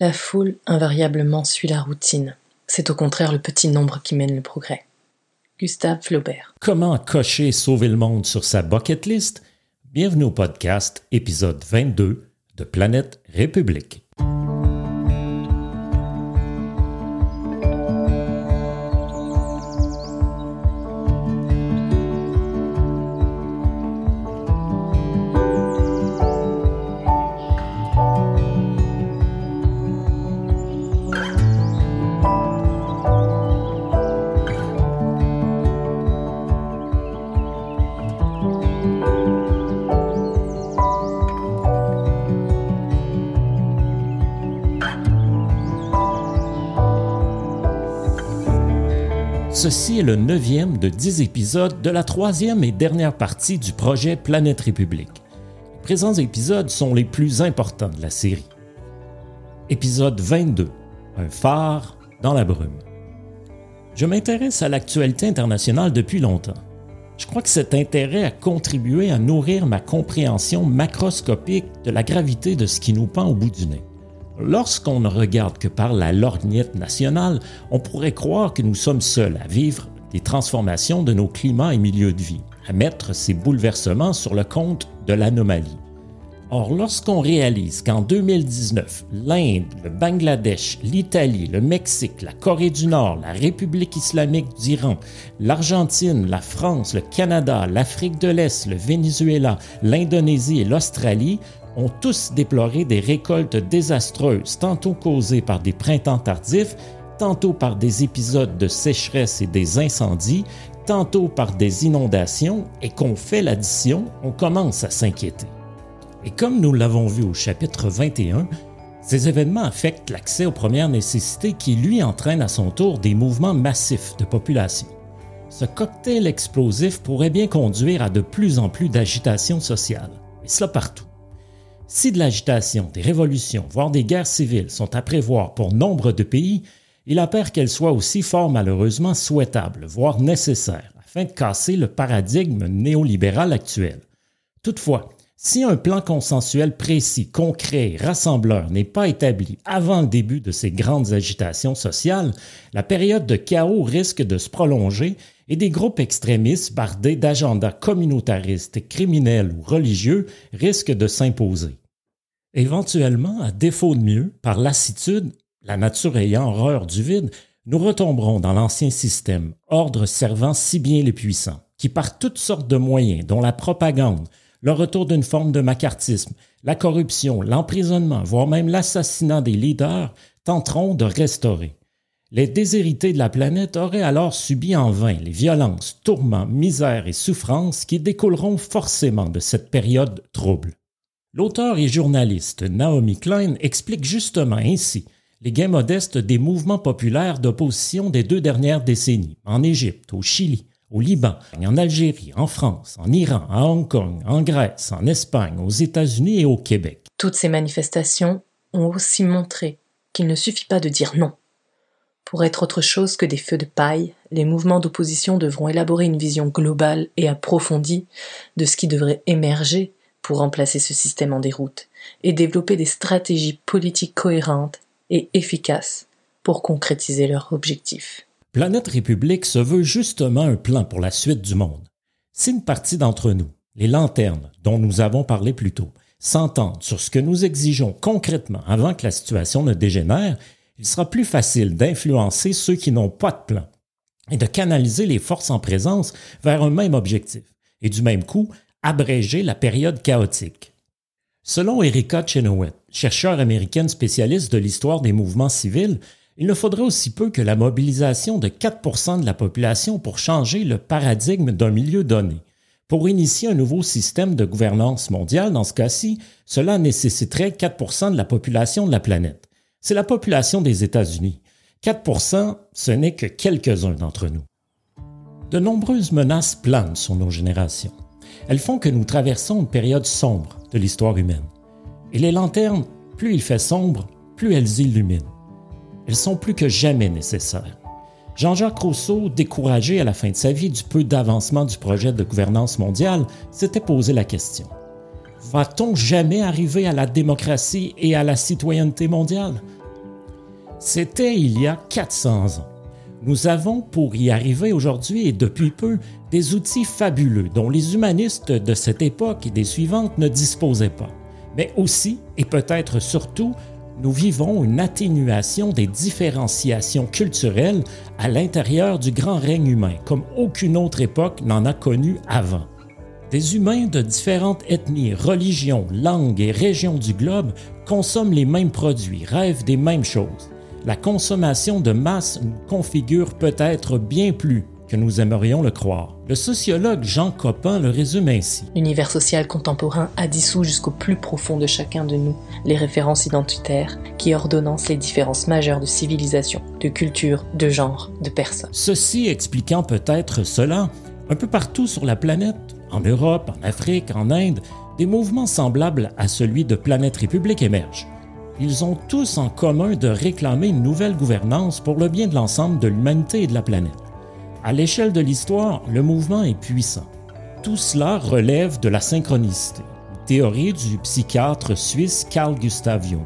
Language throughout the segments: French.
La foule invariablement suit la routine. C'est au contraire le petit nombre qui mène le progrès. Gustave Flaubert. Comment cocher sauver le monde sur sa bucket list? Bienvenue au podcast épisode 22 de Planète République. Ceci est le neuvième de dix épisodes de la troisième et dernière partie du projet Planète République. Les présents épisodes sont les plus importants de la série. Épisode 22. Un phare dans la brume. Je m'intéresse à l'actualité internationale depuis longtemps. Je crois que cet intérêt a contribué à nourrir ma compréhension macroscopique de la gravité de ce qui nous pend au bout du nez. Lorsqu'on ne regarde que par la lorgnette nationale, on pourrait croire que nous sommes seuls à vivre des transformations de nos climats et milieux de vie, à mettre ces bouleversements sur le compte de l'anomalie. Or, lorsqu'on réalise qu'en 2019, l'Inde, le Bangladesh, l'Italie, le Mexique, la Corée du Nord, la République islamique d'Iran, l'Argentine, la France, le Canada, l'Afrique de l'Est, le Venezuela, l'Indonésie et l'Australie ont tous déploré des récoltes désastreuses, tantôt causées par des printemps tardifs, tantôt par des épisodes de sécheresse et des incendies, tantôt par des inondations, et qu'on fait l'addition, on commence à s'inquiéter. Et comme nous l'avons vu au chapitre 21, ces événements affectent l'accès aux premières nécessités qui, lui, entraînent à son tour des mouvements massifs de population. Ce cocktail explosif pourrait bien conduire à de plus en plus d'agitation sociale, et cela partout. Si de l'agitation, des révolutions, voire des guerres civiles sont à prévoir pour nombre de pays, il apparaît qu'elles soient aussi fort malheureusement souhaitables, voire nécessaires, afin de casser le paradigme néolibéral actuel. Toutefois, si un plan consensuel précis, concret, rassembleur n'est pas établi avant le début de ces grandes agitations sociales, la période de chaos risque de se prolonger et des groupes extrémistes bardés d'agendas communautaristes, criminels ou religieux risquent de s'imposer. Éventuellement, à défaut de mieux, par lassitude, la nature ayant horreur du vide, nous retomberons dans l'ancien système, ordre servant si bien les puissants, qui par toutes sortes de moyens, dont la propagande, le retour d'une forme de macartisme, la corruption, l'emprisonnement, voire même l'assassinat des leaders, tenteront de restaurer. Les déshérités de la planète auraient alors subi en vain les violences, tourments, misères et souffrances qui découleront forcément de cette période trouble. L'auteur et journaliste Naomi Klein explique justement ainsi les gains modestes des mouvements populaires d'opposition des deux dernières décennies, en Égypte, au Chili, au Liban, en Algérie, en France, en Iran, à Hong Kong, en Grèce, en Espagne, aux États-Unis et au Québec. Toutes ces manifestations ont aussi montré qu'il ne suffit pas de dire non pour être autre chose que des feux de paille, les mouvements d'opposition devront élaborer une vision globale et approfondie de ce qui devrait émerger pour remplacer ce système en déroute, et développer des stratégies politiques cohérentes et efficaces pour concrétiser leurs objectifs. Planète République se veut justement un plan pour la suite du monde. Si une partie d'entre nous, les lanternes dont nous avons parlé plus tôt, s'entendent sur ce que nous exigeons concrètement avant que la situation ne dégénère, il sera plus facile d'influencer ceux qui n'ont pas de plan et de canaliser les forces en présence vers un même objectif, et du même coup, abréger la période chaotique. Selon Erika Chenoweth, chercheure américaine spécialiste de l'histoire des mouvements civils, il ne faudrait aussi peu que la mobilisation de 4% de la population pour changer le paradigme d'un milieu donné. Pour initier un nouveau système de gouvernance mondiale, dans ce cas-ci, cela nécessiterait 4% de la population de la planète c'est la population des États-Unis. 4% ce n'est que quelques-uns d'entre nous. De nombreuses menaces planent sur nos générations. Elles font que nous traversons une période sombre de l'histoire humaine. Et les lanternes, plus il fait sombre, plus elles illuminent. Elles sont plus que jamais nécessaires. Jean-Jacques Rousseau, découragé à la fin de sa vie du peu d'avancement du projet de gouvernance mondiale, s'était posé la question. Va-t-on jamais arriver à la démocratie et à la citoyenneté mondiale? C'était il y a 400 ans. Nous avons pour y arriver aujourd'hui et depuis peu des outils fabuleux dont les humanistes de cette époque et des suivantes ne disposaient pas. Mais aussi, et peut-être surtout, nous vivons une atténuation des différenciations culturelles à l'intérieur du grand règne humain, comme aucune autre époque n'en a connu avant. Des humains de différentes ethnies, religions, langues et régions du globe consomment les mêmes produits, rêvent des mêmes choses. La consommation de masse nous configure peut-être bien plus que nous aimerions le croire. Le sociologue Jean Copin le résume ainsi. L'univers social contemporain a dissous jusqu'au plus profond de chacun de nous les références identitaires qui ordonnancent les différences majeures de civilisation, de culture, de genre, de personnes. Ceci expliquant peut-être cela, un peu partout sur la planète, en Europe, en Afrique, en Inde, des mouvements semblables à celui de Planète République émergent. Ils ont tous en commun de réclamer une nouvelle gouvernance pour le bien de l'ensemble de l'humanité et de la planète. À l'échelle de l'histoire, le mouvement est puissant. Tout cela relève de la synchronicité, théorie du psychiatre suisse Carl Gustav Jung.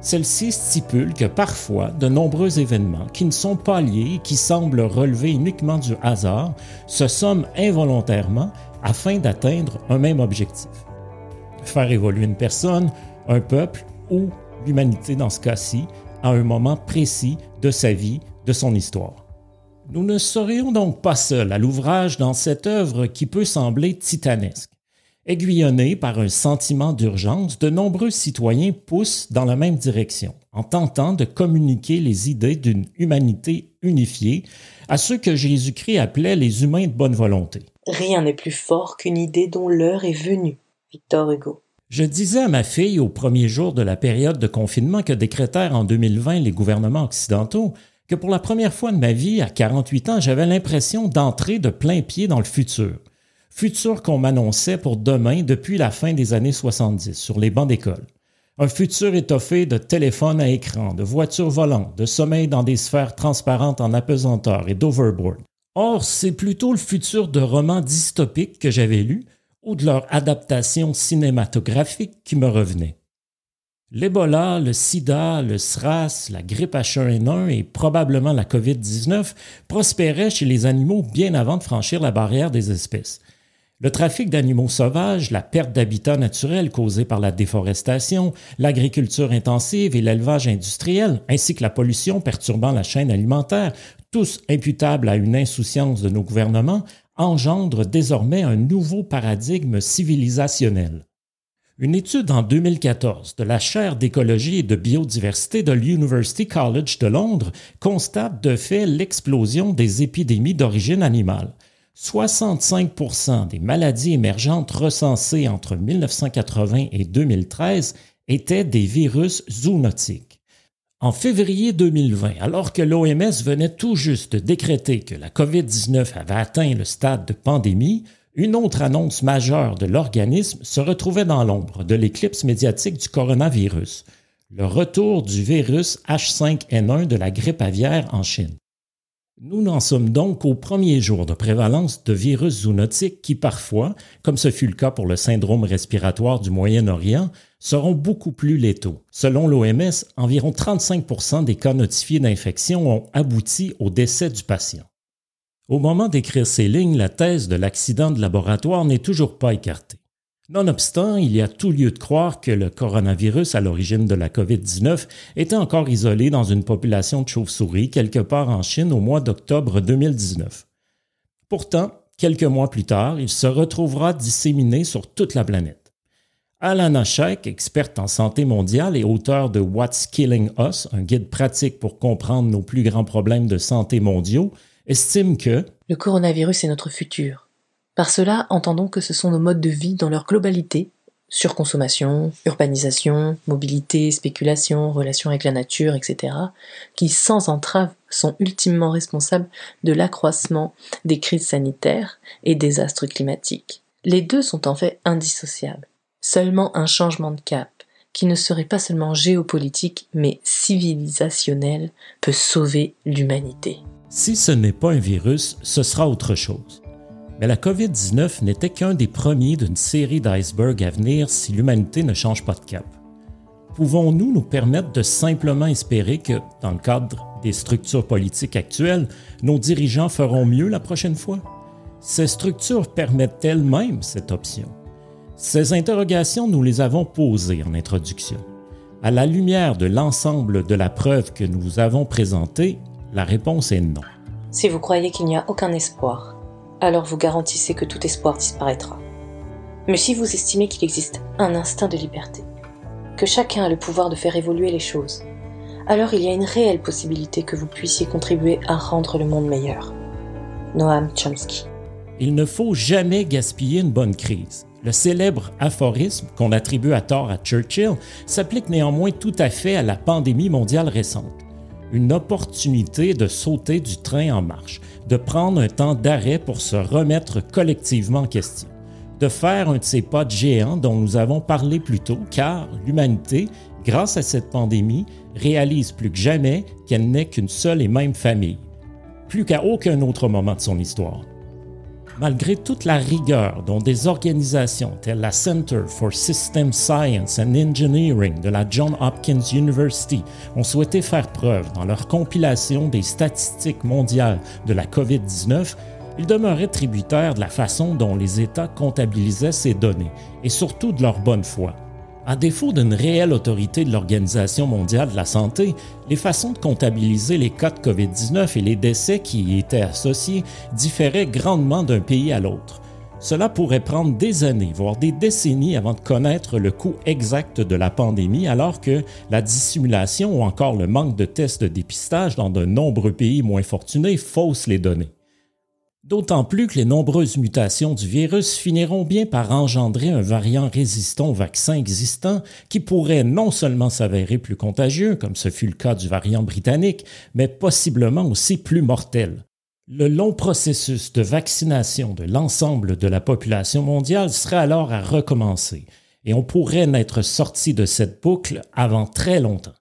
Celle-ci stipule que parfois, de nombreux événements qui ne sont pas liés et qui semblent relever uniquement du hasard se somment involontairement afin d'atteindre un même objectif. Faire évoluer une personne, un peuple ou l'humanité dans ce cas-ci à un moment précis de sa vie, de son histoire. Nous ne serions donc pas seuls à l'ouvrage dans cette œuvre qui peut sembler titanesque. Aiguillonnés par un sentiment d'urgence, de nombreux citoyens poussent dans la même direction, en tentant de communiquer les idées d'une humanité unifiée à ceux que Jésus-Christ appelait les humains de bonne volonté. Rien n'est plus fort qu'une idée dont l'heure est venue. Victor Hugo. Je disais à ma fille au premier jour de la période de confinement que décrétèrent en 2020 les gouvernements occidentaux que pour la première fois de ma vie, à 48 ans, j'avais l'impression d'entrer de plein pied dans le futur. Futur qu'on m'annonçait pour demain depuis la fin des années 70 sur les bancs d'école. Un futur étoffé de téléphones à écran, de voitures volantes, de sommeil dans des sphères transparentes en apesanteur et d'overboard. Or, c'est plutôt le futur de romans dystopiques que j'avais lus ou de leur adaptation cinématographique qui me revenait. L'Ebola, le sida, le SRAS, la grippe H1N1 et probablement la COVID-19 prospéraient chez les animaux bien avant de franchir la barrière des espèces. Le trafic d'animaux sauvages, la perte d'habitat naturel causée par la déforestation, l'agriculture intensive et l'élevage industriel, ainsi que la pollution perturbant la chaîne alimentaire, tous imputables à une insouciance de nos gouvernements, engendrent désormais un nouveau paradigme civilisationnel. Une étude en 2014 de la chaire d'écologie et de biodiversité de l'University College de Londres constate de fait l'explosion des épidémies d'origine animale. 65% des maladies émergentes recensées entre 1980 et 2013 étaient des virus zoonotiques. En février 2020, alors que l'OMS venait tout juste de décréter que la COVID-19 avait atteint le stade de pandémie, une autre annonce majeure de l'organisme se retrouvait dans l'ombre de l'éclipse médiatique du coronavirus, le retour du virus H5N1 de la grippe aviaire en Chine. Nous n'en sommes donc qu'au premier jour de prévalence de virus zoonotiques qui parfois, comme ce fut le cas pour le syndrome respiratoire du Moyen-Orient, seront beaucoup plus létaux. Selon l'OMS, environ 35% des cas notifiés d'infection ont abouti au décès du patient. Au moment d'écrire ces lignes, la thèse de l'accident de laboratoire n'est toujours pas écartée. Nonobstant, il y a tout lieu de croire que le coronavirus à l'origine de la COVID-19 était encore isolé dans une population de chauves-souris quelque part en Chine au mois d'octobre 2019. Pourtant, quelques mois plus tard, il se retrouvera disséminé sur toute la planète. Alana Sheikh, experte en santé mondiale et auteur de What's Killing Us, un guide pratique pour comprendre nos plus grands problèmes de santé mondiaux, estime que le coronavirus est notre futur. Par cela, entendons que ce sont nos modes de vie dans leur globalité, surconsommation, urbanisation, mobilité, spéculation, relation avec la nature, etc., qui sans entrave sont ultimement responsables de l'accroissement des crises sanitaires et des astres climatiques. Les deux sont en fait indissociables. Seulement un changement de cap, qui ne serait pas seulement géopolitique mais civilisationnel, peut sauver l'humanité. Si ce n'est pas un virus, ce sera autre chose. Mais la COVID-19 n'était qu'un des premiers d'une série d'icebergs à venir si l'humanité ne change pas de cap. pouvons-nous nous permettre de simplement espérer que, dans le cadre des structures politiques actuelles, nos dirigeants feront mieux la prochaine fois? Ces structures permettent elles-mêmes cette option? Ces interrogations, nous les avons posées en introduction. À la lumière de l'ensemble de la preuve que nous vous avons présentée, la réponse est non. Si vous croyez qu'il n'y a aucun espoir, alors vous garantissez que tout espoir disparaîtra. Mais si vous estimez qu'il existe un instinct de liberté, que chacun a le pouvoir de faire évoluer les choses, alors il y a une réelle possibilité que vous puissiez contribuer à rendre le monde meilleur. Noam Chomsky. Il ne faut jamais gaspiller une bonne crise. Le célèbre aphorisme qu'on attribue à tort à Churchill s'applique néanmoins tout à fait à la pandémie mondiale récente. Une opportunité de sauter du train en marche, de prendre un temps d'arrêt pour se remettre collectivement en question de faire un de ces pas de géants dont nous avons parlé plus tôt, car l'humanité, grâce à cette pandémie, réalise plus que jamais qu'elle n'est qu'une seule et même famille, plus qu'à aucun autre moment de son histoire. Malgré toute la rigueur dont des organisations telles la Center for System Science and Engineering de la Johns Hopkins University ont souhaité faire preuve dans leur compilation des statistiques mondiales de la COVID-19, il demeurait tributaire de la façon dont les États comptabilisaient ces données et surtout de leur bonne foi. À défaut d'une réelle autorité de l'Organisation mondiale de la santé, les façons de comptabiliser les cas de COVID-19 et les décès qui y étaient associés différaient grandement d'un pays à l'autre. Cela pourrait prendre des années, voire des décennies avant de connaître le coût exact de la pandémie, alors que la dissimulation ou encore le manque de tests de dépistage dans de nombreux pays moins fortunés faussent les données. D'autant plus que les nombreuses mutations du virus finiront bien par engendrer un variant résistant au vaccin existant qui pourrait non seulement s'avérer plus contagieux, comme ce fut le cas du variant britannique, mais possiblement aussi plus mortel. Le long processus de vaccination de l'ensemble de la population mondiale serait alors à recommencer, et on pourrait n'être sorti de cette boucle avant très longtemps.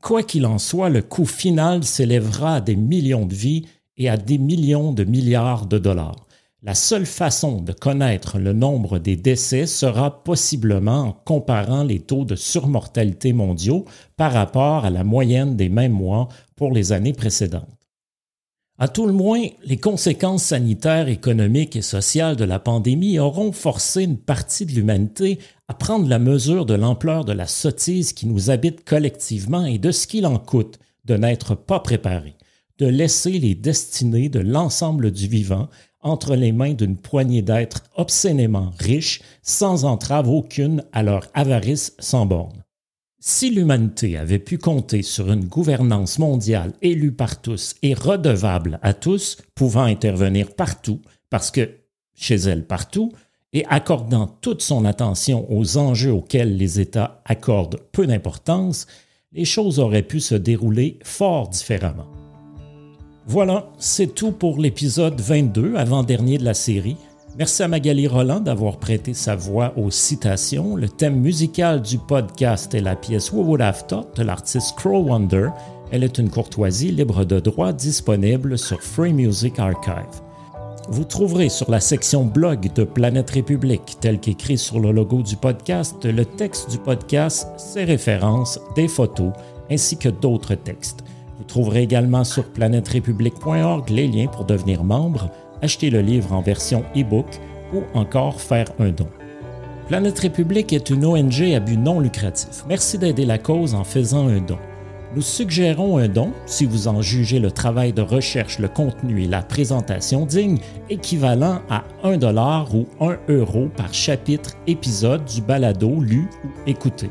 Quoi qu'il en soit, le coût final s'élèvera à des millions de vies et à des millions de milliards de dollars. La seule façon de connaître le nombre des décès sera possiblement en comparant les taux de surmortalité mondiaux par rapport à la moyenne des mêmes mois pour les années précédentes. À tout le moins, les conséquences sanitaires, économiques et sociales de la pandémie auront forcé une partie de l'humanité à prendre la mesure de l'ampleur de la sottise qui nous habite collectivement et de ce qu'il en coûte de n'être pas préparé de laisser les destinées de l'ensemble du vivant entre les mains d'une poignée d'êtres obscénément riches, sans entrave aucune à leur avarice sans borne. Si l'humanité avait pu compter sur une gouvernance mondiale élue par tous et redevable à tous, pouvant intervenir partout, parce que chez elle partout, et accordant toute son attention aux enjeux auxquels les États accordent peu d'importance, les choses auraient pu se dérouler fort différemment. Voilà, c'est tout pour l'épisode 22, avant-dernier de la série. Merci à Magali Roland d'avoir prêté sa voix aux citations. Le thème musical du podcast est la pièce Who Would Have Thought de l'artiste Crow Wonder. Elle est une courtoisie libre de droit disponible sur Free Music Archive. Vous trouverez sur la section blog de Planète République, tel qu'écrit sur le logo du podcast, le texte du podcast, ses références, des photos, ainsi que d'autres textes. Vous trouverez également sur planèterépublique.org les liens pour devenir membre, acheter le livre en version e-book ou encore faire un don. Planète République est une ONG à but non lucratif. Merci d'aider la cause en faisant un don. Nous suggérons un don, si vous en jugez le travail de recherche, le contenu et la présentation digne, équivalent à 1 dollar ou 1 euro par chapitre, épisode du balado lu ou écouté.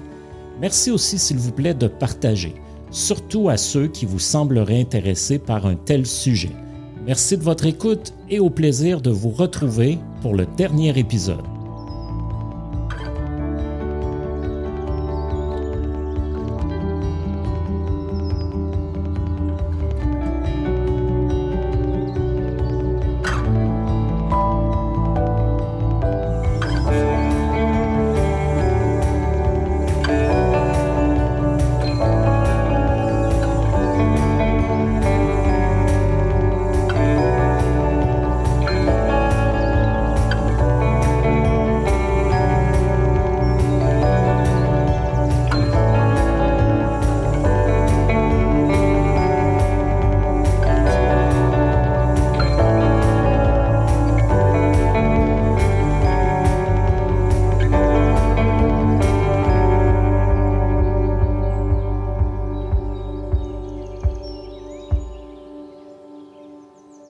Merci aussi, s'il vous plaît, de partager surtout à ceux qui vous sembleraient intéressés par un tel sujet. Merci de votre écoute et au plaisir de vous retrouver pour le dernier épisode.